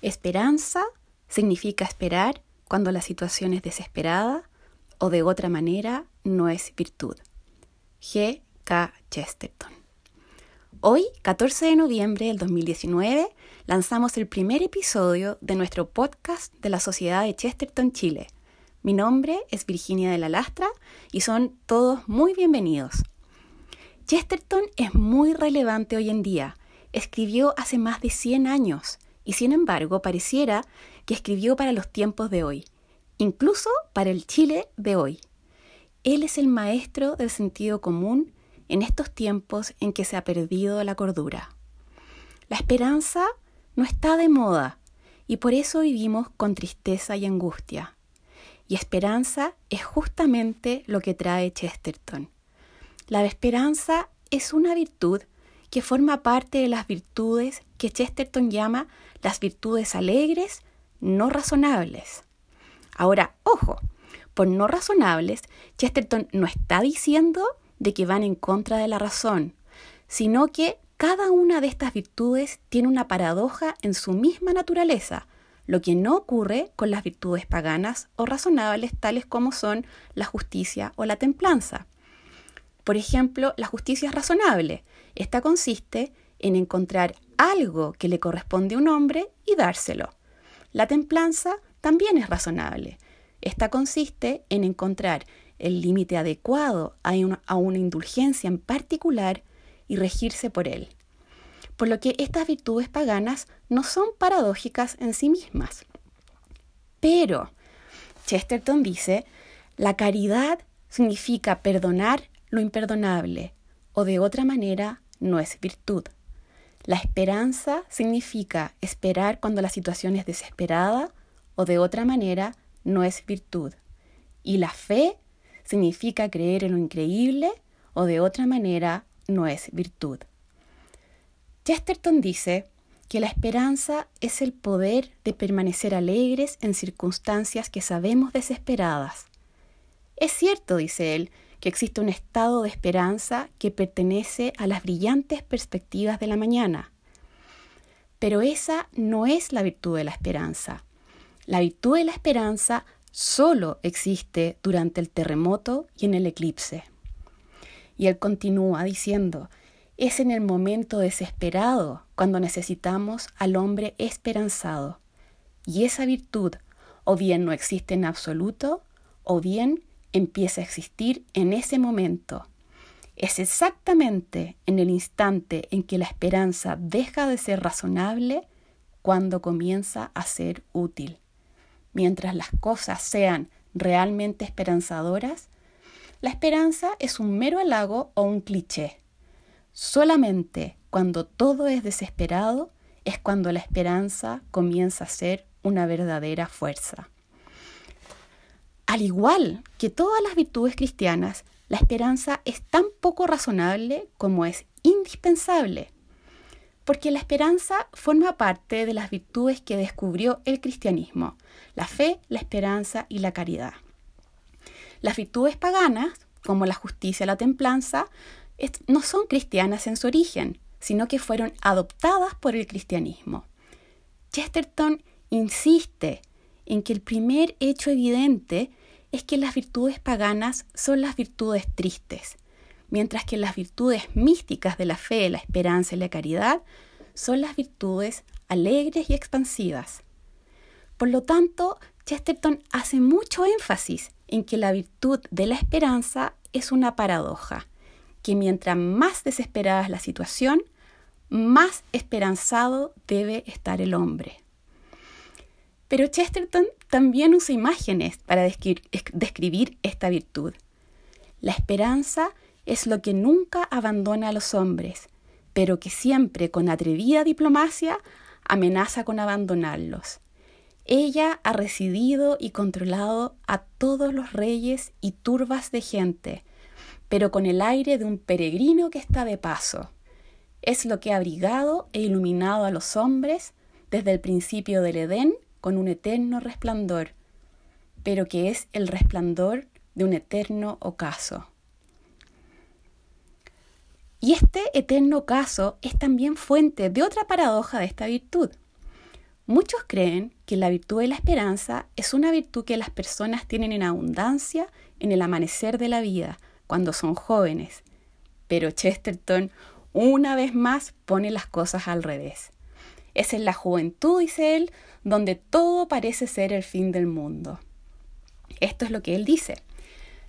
Esperanza significa esperar cuando la situación es desesperada o de otra manera no es virtud. G. K. Chesterton. Hoy, 14 de noviembre del 2019, lanzamos el primer episodio de nuestro podcast de la Sociedad de Chesterton Chile. Mi nombre es Virginia de la Lastra y son todos muy bienvenidos. Chesterton es muy relevante hoy en día. Escribió hace más de 100 años y sin embargo pareciera que escribió para los tiempos de hoy, incluso para el Chile de hoy. Él es el maestro del sentido común en estos tiempos en que se ha perdido la cordura. La esperanza no está de moda y por eso vivimos con tristeza y angustia. Y esperanza es justamente lo que trae Chesterton. La esperanza es una virtud que forma parte de las virtudes que Chesterton llama las virtudes alegres, no razonables. Ahora, ojo, por no razonables, Chesterton no está diciendo de que van en contra de la razón, sino que cada una de estas virtudes tiene una paradoja en su misma naturaleza, lo que no ocurre con las virtudes paganas o razonables tales como son la justicia o la templanza. Por ejemplo, la justicia es razonable. Esta consiste en encontrar algo que le corresponde a un hombre y dárselo. La templanza también es razonable. Esta consiste en encontrar el límite adecuado a una, indulgencia en particular y regirse por él. Por lo que estas virtudes paganas no son paradójicas en sí mismas. Pero, Chesterton dice, la caridad significa perdonar lo imperdonable, o de otra manera no es virtud. La esperanza significa esperar cuando la situación es desesperada, o de otra manera no es virtud. Y la fe significa creer en lo increíble, o de otra manera no es virtud. Chesterton dice que la esperanza es el poder de permanecer alegres en circunstancias que sabemos desesperadas. Es cierto, dice él, que existe un estado de esperanza que pertenece a las brillantes perspectivas de la mañana. Pero esa no es la virtud de la esperanza. La virtud de la esperanza solo existe durante el terremoto y en el eclipse. Y él continúa diciendo, es en el momento desesperado cuando necesitamos al hombre esperanzado. Y esa virtud o bien no existe en absoluto, o bien empieza a existir en ese momento. Es exactamente en el instante en que la esperanza deja de ser razonable cuando comienza a ser útil. Mientras las cosas sean realmente esperanzadoras, la esperanza es un mero halago o un cliché. Solamente cuando todo es desesperado es cuando la esperanza comienza a ser una verdadera fuerza. Al igual que todas las virtudes cristianas, la esperanza es tan poco razonable como es indispensable, porque la esperanza forma parte de las virtudes que descubrió el cristianismo, la fe, la esperanza y la caridad. Las virtudes paganas, como la justicia y la templanza, no son cristianas en su origen, sino que fueron adoptadas por el cristianismo. Chesterton insiste en que el primer hecho evidente es que las virtudes paganas son las virtudes tristes, mientras que las virtudes místicas de la fe, la esperanza y la caridad son las virtudes alegres y expansivas. Por lo tanto, Chesterton hace mucho énfasis en que la virtud de la esperanza es una paradoja, que mientras más desesperada es la situación, más esperanzado debe estar el hombre. Pero Chesterton también usa imágenes para describir esta virtud. La esperanza es lo que nunca abandona a los hombres, pero que siempre con atrevida diplomacia amenaza con abandonarlos. Ella ha residido y controlado a todos los reyes y turbas de gente, pero con el aire de un peregrino que está de paso. Es lo que ha abrigado e iluminado a los hombres desde el principio del Edén con un eterno resplandor, pero que es el resplandor de un eterno ocaso. Y este eterno ocaso es también fuente de otra paradoja de esta virtud. Muchos creen que la virtud de la esperanza es una virtud que las personas tienen en abundancia en el amanecer de la vida, cuando son jóvenes. Pero Chesterton una vez más pone las cosas al revés. Es en la juventud, dice él, donde todo parece ser el fin del mundo. Esto es lo que él dice.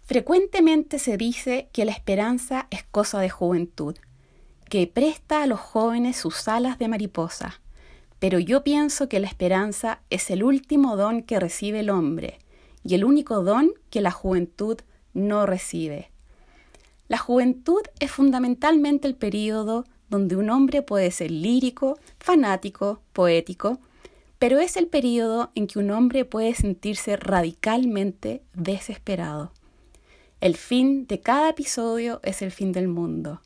Frecuentemente se dice que la esperanza es cosa de juventud, que presta a los jóvenes sus alas de mariposa, pero yo pienso que la esperanza es el último don que recibe el hombre y el único don que la juventud no recibe. La juventud es fundamentalmente el periodo donde un hombre puede ser lírico, fanático, poético, pero es el periodo en que un hombre puede sentirse radicalmente desesperado. El fin de cada episodio es el fin del mundo.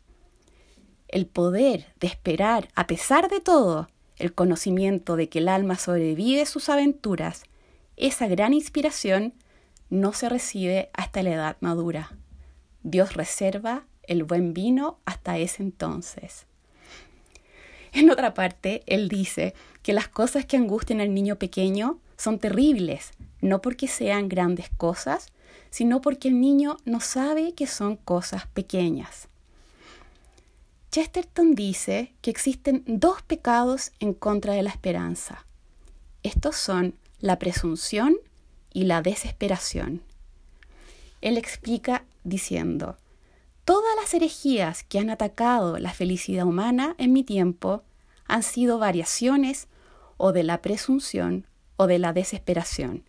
El poder de esperar, a pesar de todo, el conocimiento de que el alma sobrevive sus aventuras, esa gran inspiración no se recibe hasta la edad madura. Dios reserva el buen vino hasta ese entonces. En otra parte, él dice que las cosas que angustian al niño pequeño son terribles, no porque sean grandes cosas, sino porque el niño no sabe que son cosas pequeñas. Chesterton dice que existen dos pecados en contra de la esperanza. Estos son la presunción y la desesperación. Él explica diciendo, Todas las herejías que han atacado la felicidad humana en mi tiempo han sido variaciones o de la presunción o de la desesperación,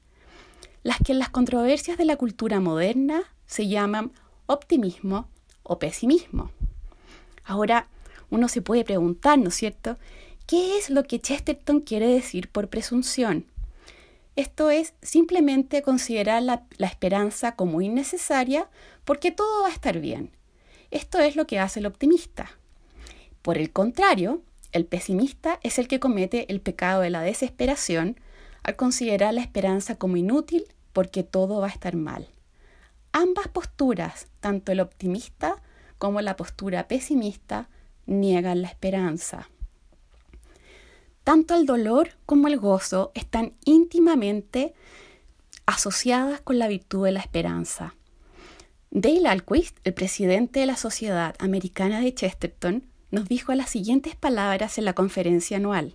las que en las controversias de la cultura moderna se llaman optimismo o pesimismo. Ahora uno se puede preguntar, ¿no es cierto?, ¿qué es lo que Chesterton quiere decir por presunción? Esto es simplemente considerar la, esperanza como innecesaria porque todo va a estar bien. Esto es lo que hace el optimista. Por el contrario, el pesimista es el que comete el pecado de la desesperación al considerar la esperanza como inútil porque todo va a estar mal. Ambas posturas, tanto el optimista como la postura pesimista, niegan la esperanza. Tanto el dolor como el gozo están íntimamente asociadas con la virtud de la esperanza. Dale Alquist, el presidente de la Sociedad Americana de Chesterton, nos dijo las siguientes palabras en la conferencia anual.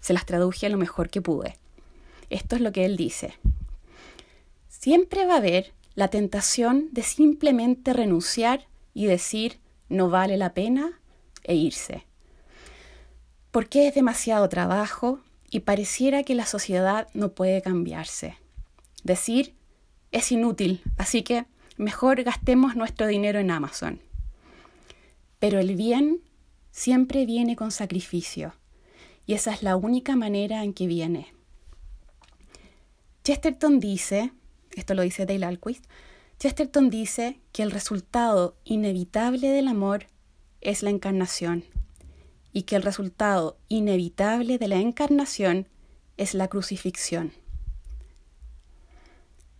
Se las traduje lo mejor que pude. Esto es lo que él dice. Siempre va a haber la tentación de simplemente renunciar y decir no vale la pena e irse porque es demasiado trabajo y pareciera que la sociedad no puede cambiarse. Decir es inútil, así que mejor gastemos nuestro dinero en Amazon. Pero el bien siempre viene con sacrificio, y esa es la única manera en que viene. Chesterton dice, esto lo dice Dale Alquist, Chesterton dice que el resultado inevitable del amor es la encarnación y que el resultado inevitable de la encarnación es la crucifixión.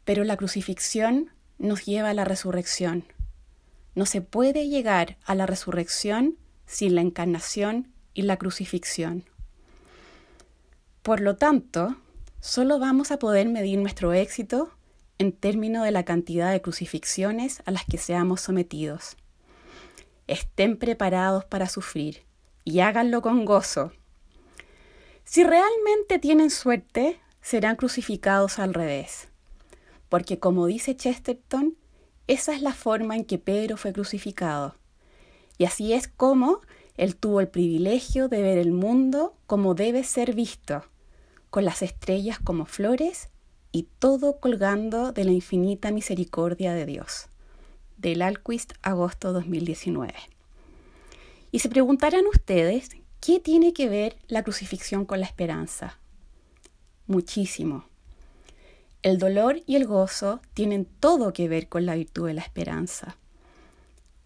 Pero la crucifixión nos lleva a la resurrección. No se puede llegar a la resurrección sin la encarnación y la crucifixión. Por lo tanto, solo vamos a poder medir nuestro éxito en términos de la cantidad de crucifixiones a las que seamos sometidos. Estén preparados para sufrir y háganlo con gozo. Si realmente tienen suerte, serán crucificados al revés, porque como dice Chesterton, esa es la forma en que Pedro fue crucificado. Y así es como él tuvo el privilegio de ver el mundo como debe ser visto, con las estrellas como flores y todo colgando de la infinita misericordia de Dios. Del Alquist, agosto 2019. Y se preguntarán ustedes, ¿qué tiene que ver la crucifixión con la esperanza? Muchísimo. El dolor y el gozo tienen todo que ver con la virtud de la esperanza.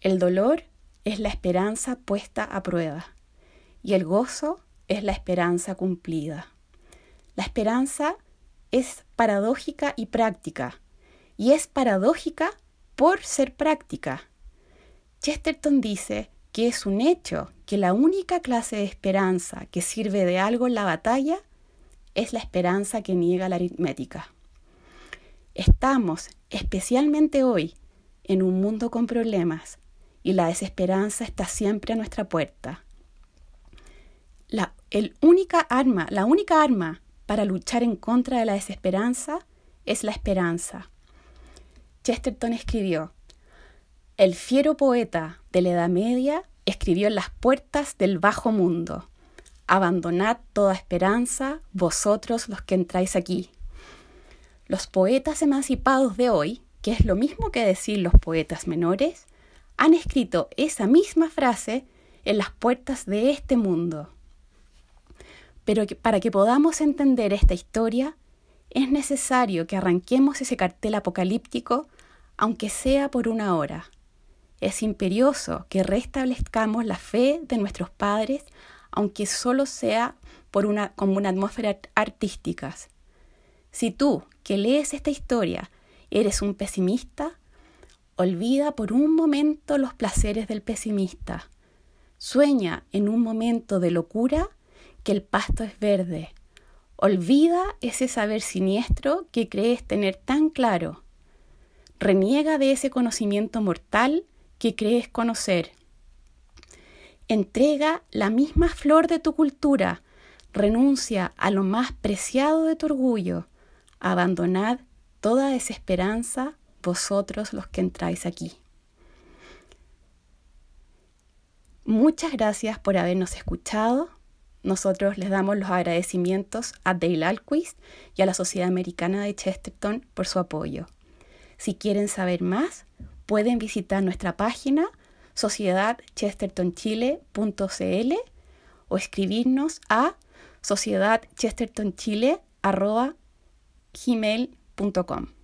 El dolor es la esperanza puesta a prueba y el gozo es la esperanza cumplida. La esperanza es paradójica y práctica, y es paradójica por ser práctica. Chesterton dice que es un hecho que la única clase de esperanza que sirve de algo en la batalla es la esperanza que niega la aritmética. Estamos, especialmente hoy, en un mundo con problemas y la desesperanza está siempre a nuestra puerta. La el única arma, la única arma para luchar en contra de la desesperanza es la esperanza. Chesterton escribió, el fiero poeta de la Edad Media escribió en las puertas del bajo mundo, abandonad toda esperanza, vosotros los que entráis aquí. Los poetas emancipados de hoy, que es lo mismo que decir los poetas menores, han escrito esa misma frase en las puertas de este mundo. Pero para que podamos entender esta historia, es necesario que arranquemos ese cartel apocalíptico, aunque sea por una hora. Es imperioso que restablezcamos la fe de nuestros padres, aunque solo sea por una, como una atmósfera artística. Si tú, que lees esta historia, eres un pesimista, olvida por un momento los placeres del pesimista. Sueña en un momento de locura que el pasto es verde. Olvida ese saber siniestro que crees tener tan claro. Reniega de ese conocimiento mortal que crees conocer. Entrega la misma flor de tu cultura, renuncia a lo más preciado de tu orgullo, abandonad toda desesperanza vosotros los que entráis aquí. Muchas gracias por habernos escuchado. Nosotros les damos los agradecimientos a Dale Alquist y a la Sociedad Americana de Chesterton por su apoyo. Si quieren saber más, pueden visitar nuestra página sociedadchestertonchile.cl o escribirnos a sociedadchestertonchile.com gmail.com.